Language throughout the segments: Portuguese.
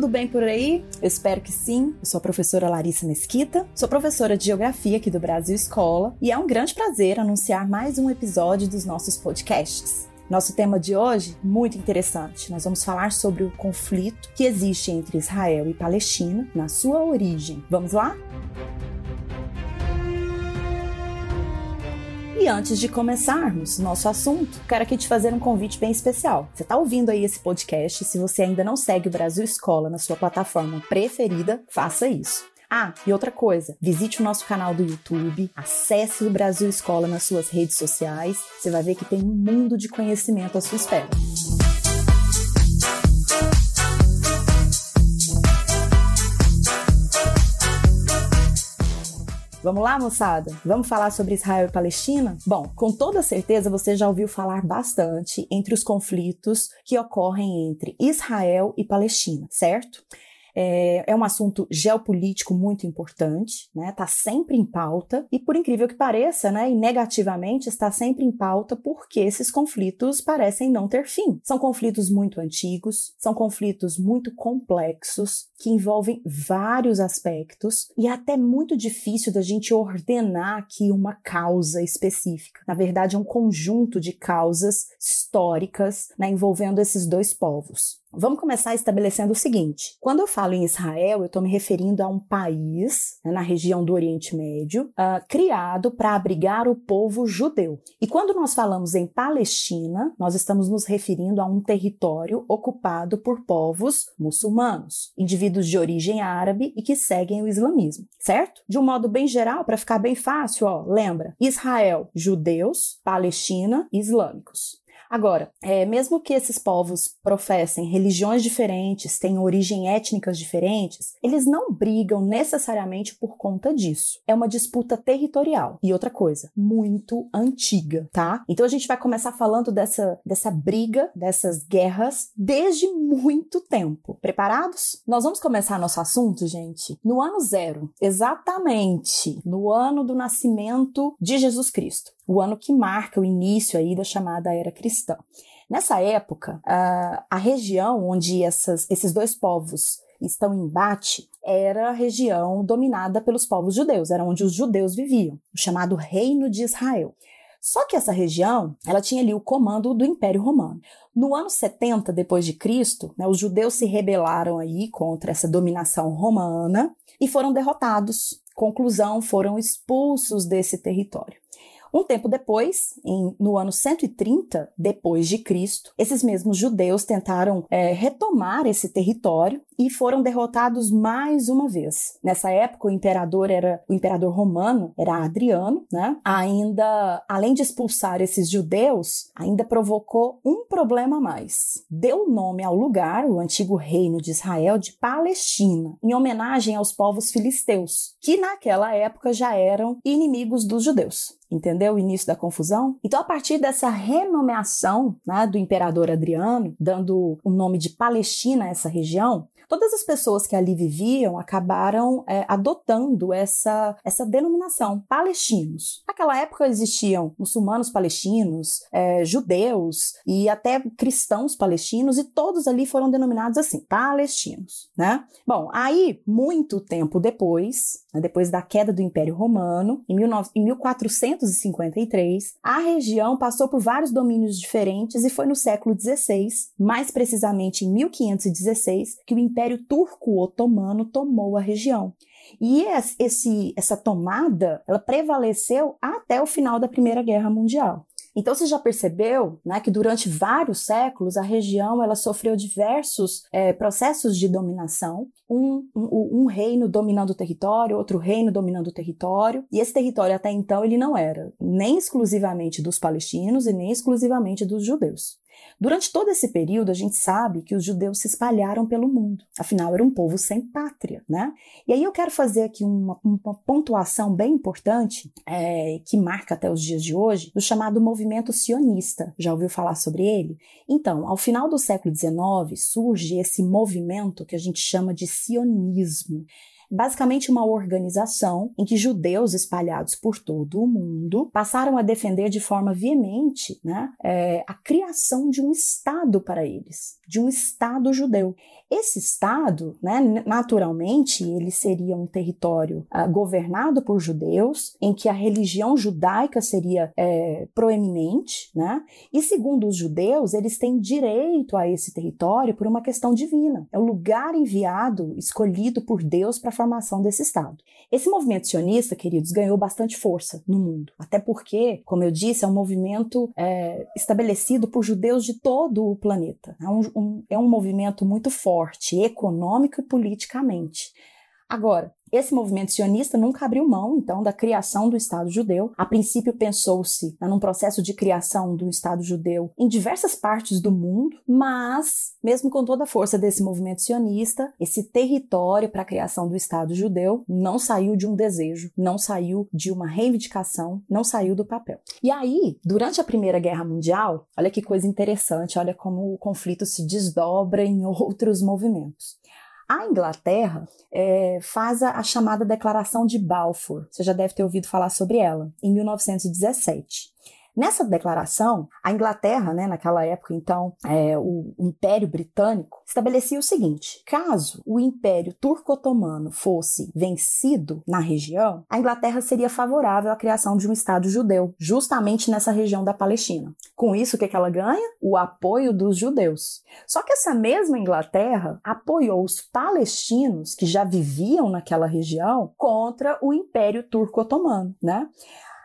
Tudo bem por aí? Eu espero que sim. Eu sou a professora Larissa Mesquita, sou professora de Geografia aqui do Brasil Escola e é um grande prazer anunciar mais um episódio dos nossos podcasts. Nosso tema de hoje, muito interessante. Nós vamos falar sobre o conflito que existe entre Israel e Palestina na sua origem. Vamos lá? E antes de começarmos nosso assunto, quero aqui te fazer um convite bem especial. Você está ouvindo aí esse podcast? Se você ainda não segue o Brasil Escola na sua plataforma preferida, faça isso. Ah, e outra coisa, visite o nosso canal do YouTube, acesse o Brasil Escola nas suas redes sociais, você vai ver que tem um mundo de conhecimento à sua espera. Vamos lá, moçada? Vamos falar sobre Israel e Palestina? Bom, com toda certeza você já ouviu falar bastante entre os conflitos que ocorrem entre Israel e Palestina, certo? É, é um assunto geopolítico muito importante, né? Está sempre em pauta e, por incrível que pareça, né, e negativamente está sempre em pauta porque esses conflitos parecem não ter fim. São conflitos muito antigos, são conflitos muito complexos que envolvem vários aspectos e é até muito difícil da gente ordenar aqui uma causa específica. Na verdade, é um conjunto de causas históricas né, envolvendo esses dois povos. Vamos começar estabelecendo o seguinte: quando eu falo em Israel, eu estou me referindo a um país né, na região do Oriente Médio uh, criado para abrigar o povo judeu. E quando nós falamos em Palestina, nós estamos nos referindo a um território ocupado por povos muçulmanos, indivíduos de origem árabe e que seguem o islamismo, certo? De um modo bem geral, para ficar bem fácil, ó, lembra: Israel, judeus, Palestina, islâmicos. Agora, é, mesmo que esses povos professem religiões diferentes, tenham origem étnicas diferentes, eles não brigam necessariamente por conta disso. É uma disputa territorial. E outra coisa, muito antiga, tá? Então a gente vai começar falando dessa, dessa briga, dessas guerras, desde muito tempo. Preparados? Nós vamos começar nosso assunto, gente, no ano zero, exatamente no ano do nascimento de Jesus Cristo o ano que marca o início aí da chamada Era Cristã. Nessa época, a, a região onde essas, esses dois povos estão em embate era a região dominada pelos povos judeus, era onde os judeus viviam, o chamado Reino de Israel. Só que essa região, ela tinha ali o comando do Império Romano. No ano 70 depois de Cristo, né, os judeus se rebelaram aí contra essa dominação romana e foram derrotados. Conclusão, foram expulsos desse território. Um tempo depois, em, no ano 130 depois de Cristo, esses mesmos judeus tentaram é, retomar esse território e foram derrotados mais uma vez. Nessa época, o imperador era o imperador romano, era Adriano, né? Ainda, além de expulsar esses judeus, ainda provocou um problema a mais. Deu nome ao lugar, o antigo reino de Israel, de Palestina, em homenagem aos povos filisteus, que naquela época já eram inimigos dos judeus. Entendeu o início da confusão? Então, a partir dessa renomeação né, do imperador Adriano, dando o nome de Palestina a essa região, todas as pessoas que ali viviam acabaram é, adotando essa, essa denominação, palestinos. Naquela época existiam muçulmanos palestinos, é, judeus e até cristãos palestinos, e todos ali foram denominados assim, palestinos, né? Bom, aí, muito tempo depois, depois da queda do Império Romano, em, 19, em 1453, a região passou por vários domínios diferentes e foi no século XVI, mais precisamente em 1516, que o Império Império Turco-Otomano tomou a região. E esse, essa tomada, ela prevaleceu até o final da Primeira Guerra Mundial. Então você já percebeu né, que durante vários séculos a região ela sofreu diversos é, processos de dominação, um, um, um, reino dominando o território, outro reino dominando o território, e esse território até então ele não era nem exclusivamente dos palestinos e nem exclusivamente dos judeus. Durante todo esse período, a gente sabe que os judeus se espalharam pelo mundo. Afinal, era um povo sem pátria, né? E aí eu quero fazer aqui uma, uma pontuação bem importante, é, que marca até os dias de hoje, do chamado movimento sionista. Já ouviu falar sobre ele? Então, ao final do século XIX, surge esse movimento que a gente chama de sionismo. Basicamente, uma organização em que judeus espalhados por todo o mundo passaram a defender de forma veemente né, é, a criação de um Estado para eles, de um Estado judeu. Esse Estado, né, naturalmente, ele seria um território uh, governado por judeus, em que a religião judaica seria é, proeminente, né? E segundo os judeus, eles têm direito a esse território por uma questão divina. É o lugar enviado, escolhido por Deus para formação desse Estado. Esse movimento sionista, queridos, ganhou bastante força no mundo, até porque, como eu disse, é um movimento é, estabelecido por judeus de todo o planeta. É um, um, é um movimento muito forte, econômico e politicamente. Agora, esse movimento sionista nunca abriu mão, então, da criação do Estado judeu. A princípio, pensou-se num processo de criação do Estado judeu em diversas partes do mundo, mas, mesmo com toda a força desse movimento sionista, esse território para a criação do Estado judeu não saiu de um desejo, não saiu de uma reivindicação, não saiu do papel. E aí, durante a Primeira Guerra Mundial, olha que coisa interessante, olha como o conflito se desdobra em outros movimentos. A Inglaterra é, faz a, a, chamada Declaração de Balfour. Você já deve ter ouvido falar sobre ela, em 1917. Nessa declaração, a Inglaterra, né, naquela época, então, é, o, Império Britânico, estabelecia o seguinte: caso o Império Turco-Otomano fosse vencido na região, a Inglaterra seria favorável à criação de um Estado judeu, justamente nessa região da Palestina. Com isso, o que, que ela ganha? O apoio dos judeus. Só que essa mesma Inglaterra apoiou os palestinos que já viviam naquela região contra o Império Turco-Otomano, né?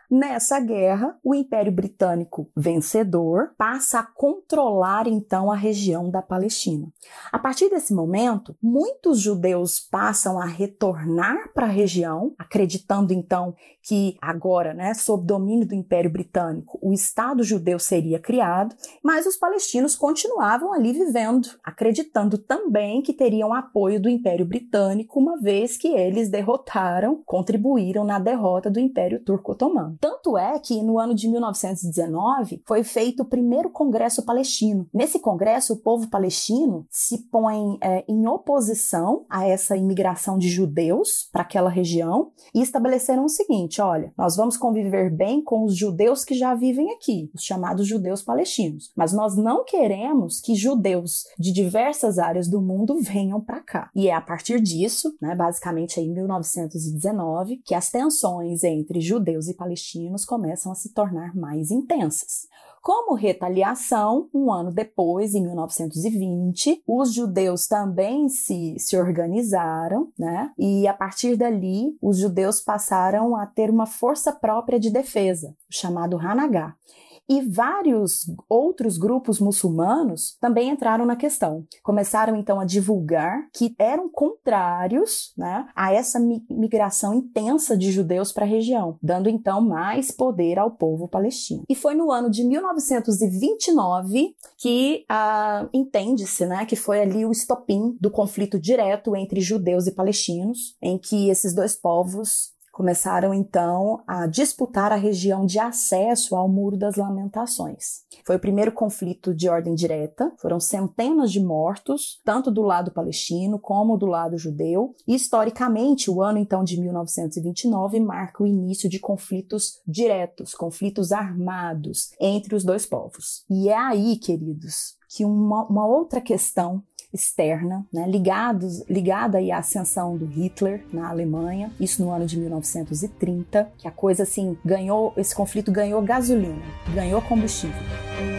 Nessa guerra, o Império Britânico vencedor passa a controlar então a região da Palestina. A partir desse momento, muitos judeus passam a retornar para a região, acreditando então que agora, né, sob domínio do Império Britânico, o Estado judeu seria criado, mas os palestinos continuavam ali vivendo, acreditando também que teriam apoio do Império Britânico, uma vez que eles derrotaram, contribuíram na derrota do Império Turco-Otomano. Tanto é que no ano de 1919 foi feito o primeiro Congresso Palestino. Nesse congresso, o povo palestino se põe é, em oposição a essa imigração de judeus para aquela região e estabeleceram o seguinte: olha, nós vamos conviver bem com os judeus que já vivem aqui, os chamados judeus palestinos, mas nós não queremos que judeus de diversas áreas do mundo venham para cá. E é a partir disso, né, basicamente em 1919, que as tensões entre judeus e palestinos palestinos começam a se tornar mais intensas. Como retaliação, um ano depois, em 1920, os judeus também se, se organizaram, né? E a partir dali, os judeus passaram a ter uma força própria de defesa, chamado Hanagá. E vários outros grupos muçulmanos também entraram na questão. Começaram então a divulgar que eram contrários né, a essa migração intensa de judeus para a região, dando então mais poder ao povo palestino. E foi no ano de 1929 que ah, entende-se né, que foi ali o estopim do conflito direto entre judeus e palestinos, em que esses dois povos começaram então a disputar a região de acesso ao Muro das Lamentações. Foi o primeiro conflito de ordem direta, foram centenas de mortos, tanto do lado palestino como do lado judeu, e historicamente o ano então de 1929 marca o início de conflitos diretos, conflitos armados entre os dois povos. E é aí, queridos, que uma, uma outra questão externa, né, ligados, ligada à ascensão do Hitler na Alemanha, isso no ano de 1930, que a coisa assim ganhou, esse conflito ganhou gasolina, ganhou combustível.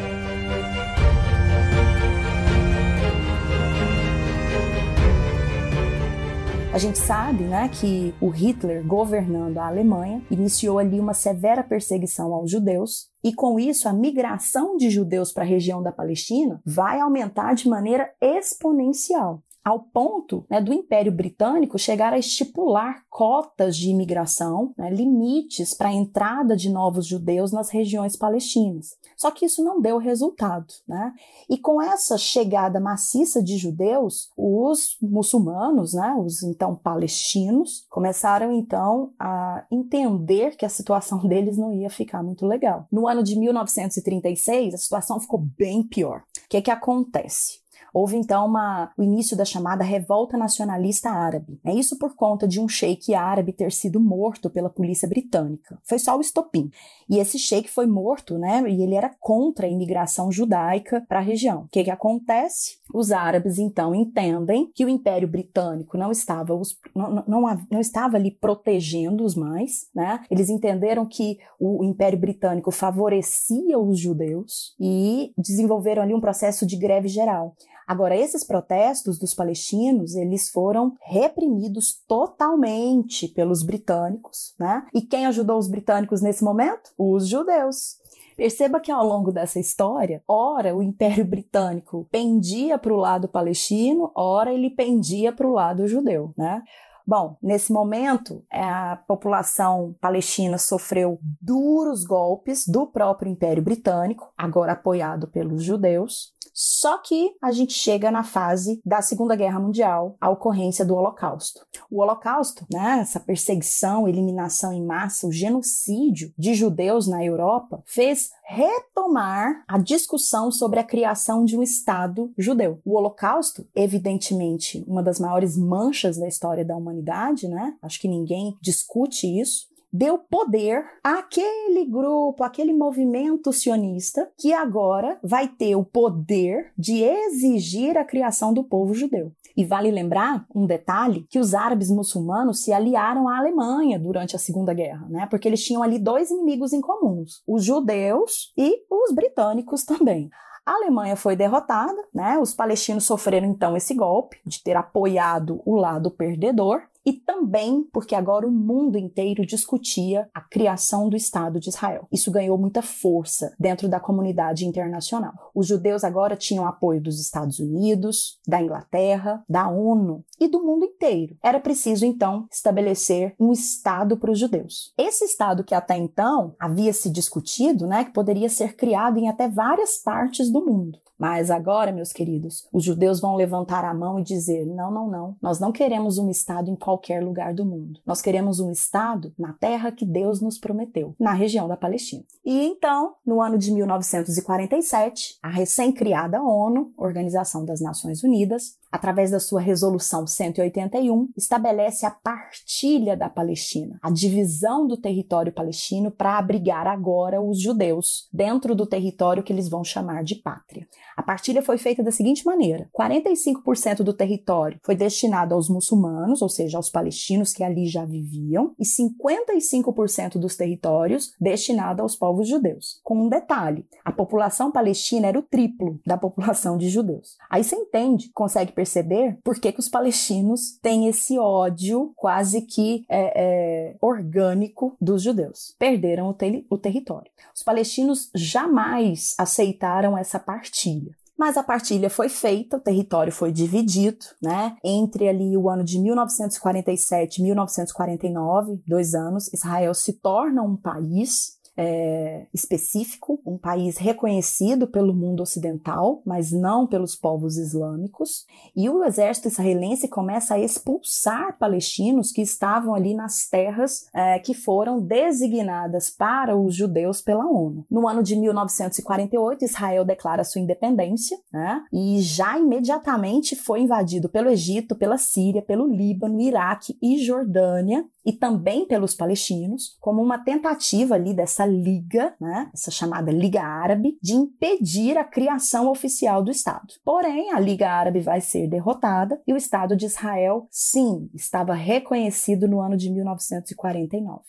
A gente sabe né, que o Hitler, governando a Alemanha, iniciou ali uma severa perseguição aos judeus, e com isso a migração de judeus para a região da Palestina vai aumentar de maneira exponencial ao ponto né, do Império Britânico chegar a estipular cotas de imigração, né, limites para a entrada de novos judeus nas regiões palestinas. Só que isso não deu resultado. Né? E com essa chegada maciça de judeus, os muçulmanos, né, os então palestinos, começaram então a entender que a situação deles não ia ficar muito legal. No ano de 1936, a situação ficou bem pior. O que, que acontece? Houve então uma, o início da chamada revolta nacionalista árabe. É isso por conta de um sheik árabe ter sido morto pela polícia britânica. Foi só o estopim. E esse sheik foi morto, né? E ele era contra a imigração judaica para a região. O que, que acontece? Os árabes então entendem que o Império Britânico não estava, os, não, não, não estava ali protegendo-os mais, né? Eles entenderam que o Império Britânico favorecia os judeus e desenvolveram ali um processo de greve geral. Agora, esses protestos dos palestinos, eles foram reprimidos totalmente pelos britânicos, né? E quem ajudou os britânicos nesse momento? Os judeus. Perceba que ao longo dessa história, ora o Império Britânico pendia para o lado palestino, ora ele pendia para o lado judeu, né? Bom, nesse momento, a população palestina sofreu duros golpes do próprio Império Britânico, agora apoiado pelos judeus, só que a gente chega na fase da Segunda Guerra Mundial, a ocorrência do Holocausto. O Holocausto, né, essa perseguição, eliminação em massa, o genocídio de judeus na Europa, fez retomar a discussão sobre a criação de um Estado judeu. O Holocausto, evidentemente, uma das maiores manchas da história da humanidade, né? Acho que ninguém discute isso deu poder àquele grupo, aquele movimento sionista que agora vai ter o poder de exigir a criação do povo judeu. E vale lembrar um detalhe que os árabes muçulmanos se aliaram à Alemanha durante a Segunda Guerra, né? Porque eles tinham ali dois inimigos em comuns, os judeus e os britânicos também. A Alemanha foi derrotada, né? Os palestinos sofreram então esse golpe de ter apoiado o lado perdedor e também porque agora o mundo inteiro discutia a criação do Estado de Israel. Isso ganhou muita força dentro da comunidade internacional. Os judeus agora tinham apoio dos Estados Unidos, da Inglaterra, da ONU e do mundo inteiro. Era preciso então estabelecer um Estado para os judeus. Esse Estado que até então havia se discutido, né, que poderia ser criado em até várias partes do mundo. Mas agora, meus queridos, os judeus vão levantar a mão e dizer: não, não, não, nós não queremos um Estado em qualquer lugar do mundo. Nós queremos um Estado na terra que Deus nos prometeu, na região da Palestina. E então, no ano de 1947, a recém-criada ONU, Organização das Nações Unidas, através da sua resolução 181, estabelece a partilha da Palestina, a divisão do território palestino para abrigar agora os judeus dentro do território que eles vão chamar de pátria. A partilha foi feita da seguinte maneira: 45% do território foi destinado aos muçulmanos, ou seja, aos palestinos que ali já viviam, e 55% dos territórios destinado aos povos judeus. Com um detalhe: a população palestina era o triplo da população de judeus. Aí você entende, consegue perceber por que, que os palestinos têm esse ódio quase que é, é, orgânico dos judeus. Perderam o, te o território. Os palestinos jamais aceitaram essa partilha. Mas a partilha foi feita, o território foi dividido, né? Entre ali o ano de 1947 e 1949, dois anos, Israel se torna um país é, específico, um país reconhecido pelo mundo ocidental, mas não pelos povos islâmicos, e o exército israelense começa a expulsar palestinos que estavam ali nas terras é, que foram designadas para os judeus pela ONU. No ano de 1948, Israel declara sua independência né, e já imediatamente foi invadido pelo Egito, pela Síria, pelo Líbano, Iraque e Jordânia, e também pelos palestinos, como uma tentativa ali dessa liga, né, essa chamada Liga Árabe, de impedir a criação oficial do Estado. Porém, a Liga Árabe vai ser derrotada e o Estado de Israel, sim, estava reconhecido no ano de 1949.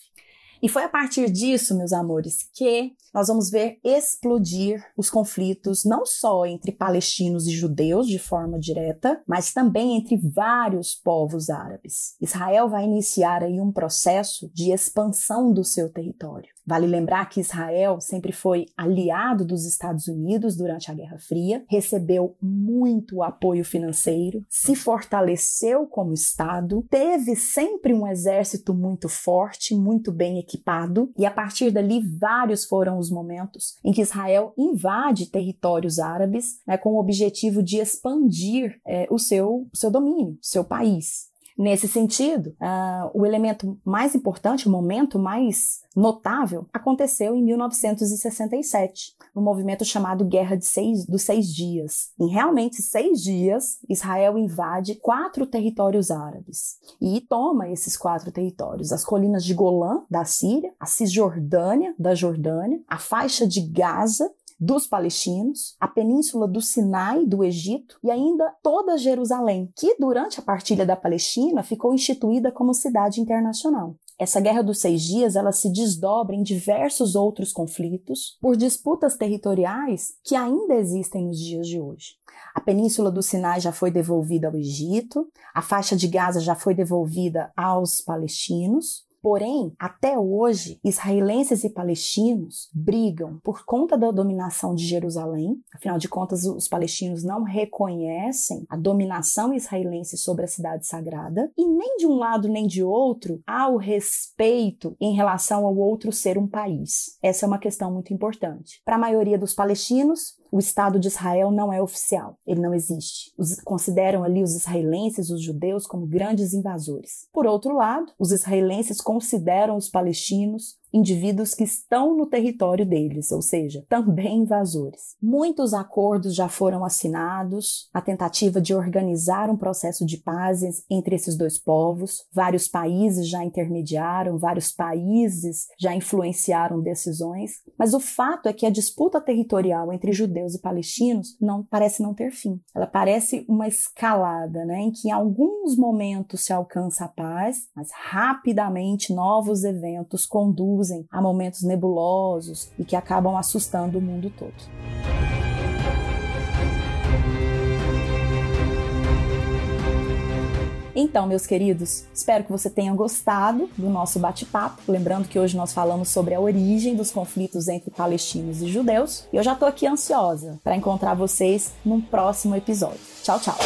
E foi a partir disso, meus amores, que nós vamos ver explodir os conflitos não só entre palestinos e judeus de forma direta, mas também entre vários povos árabes. Israel vai iniciar aí um processo de expansão do seu território. Vale lembrar que Israel sempre foi aliado dos Estados Unidos durante a Guerra Fria, recebeu muito apoio financeiro, se fortaleceu como Estado, teve sempre um exército muito forte, muito bem equipado, e a partir dali vários foram os momentos em que Israel invade territórios árabes né, com o objetivo de expandir é, o seu, seu domínio, seu país. Nesse sentido, uh, o elemento mais importante, o momento mais notável, aconteceu em 1967, no movimento chamado Guerra de seis, dos Seis Dias. Em realmente seis dias, Israel invade quatro territórios árabes e toma esses quatro territórios: as colinas de Golã, da Síria, a Cisjordânia, da Jordânia, a faixa de Gaza dos palestinos, a península do Sinai, do Egito, e ainda toda Jerusalém, que durante a partilha da Palestina ficou instituída como cidade internacional. Essa guerra dos seis dias ela se desdobra em diversos outros conflitos por disputas territoriais que ainda existem nos dias de hoje. A península do Sinai já foi devolvida ao Egito, a faixa de Gaza já foi devolvida aos palestinos, Porém, até hoje, israelenses e palestinos brigam por conta da dominação de Jerusalém. Afinal de contas, os palestinos não reconhecem a dominação israelense sobre a cidade sagrada. E nem de um lado nem de outro há o respeito em relação ao outro ser um país. Essa é uma questão muito importante. Para a maioria dos palestinos, o Estado de Israel não é oficial, ele não existe. Os, consideram ali os israelenses, os judeus, como grandes invasores. Por outro lado, os israelenses consideram os palestinos indivíduos que estão no território deles, ou seja, também invasores. Muitos acordos já foram assinados, a tentativa de organizar um processo de paz entre esses dois povos. Vários países já intermediaram, vários países já influenciaram decisões, mas o fato é que a disputa territorial entre judeus e palestinos não parece não ter fim. Ela parece uma escalada, né, em que em alguns momentos se alcança a paz, mas rapidamente novos eventos conduzem conduzem a momentos nebulosos e que acabam assustando o mundo todo. Então, meus queridos, espero que você tenha gostado do nosso bate-papo. Lembrando que hoje nós falamos sobre a origem dos conflitos entre palestinos e judeus. E eu já estou aqui ansiosa para encontrar vocês num próximo episódio. Tchau, tchau!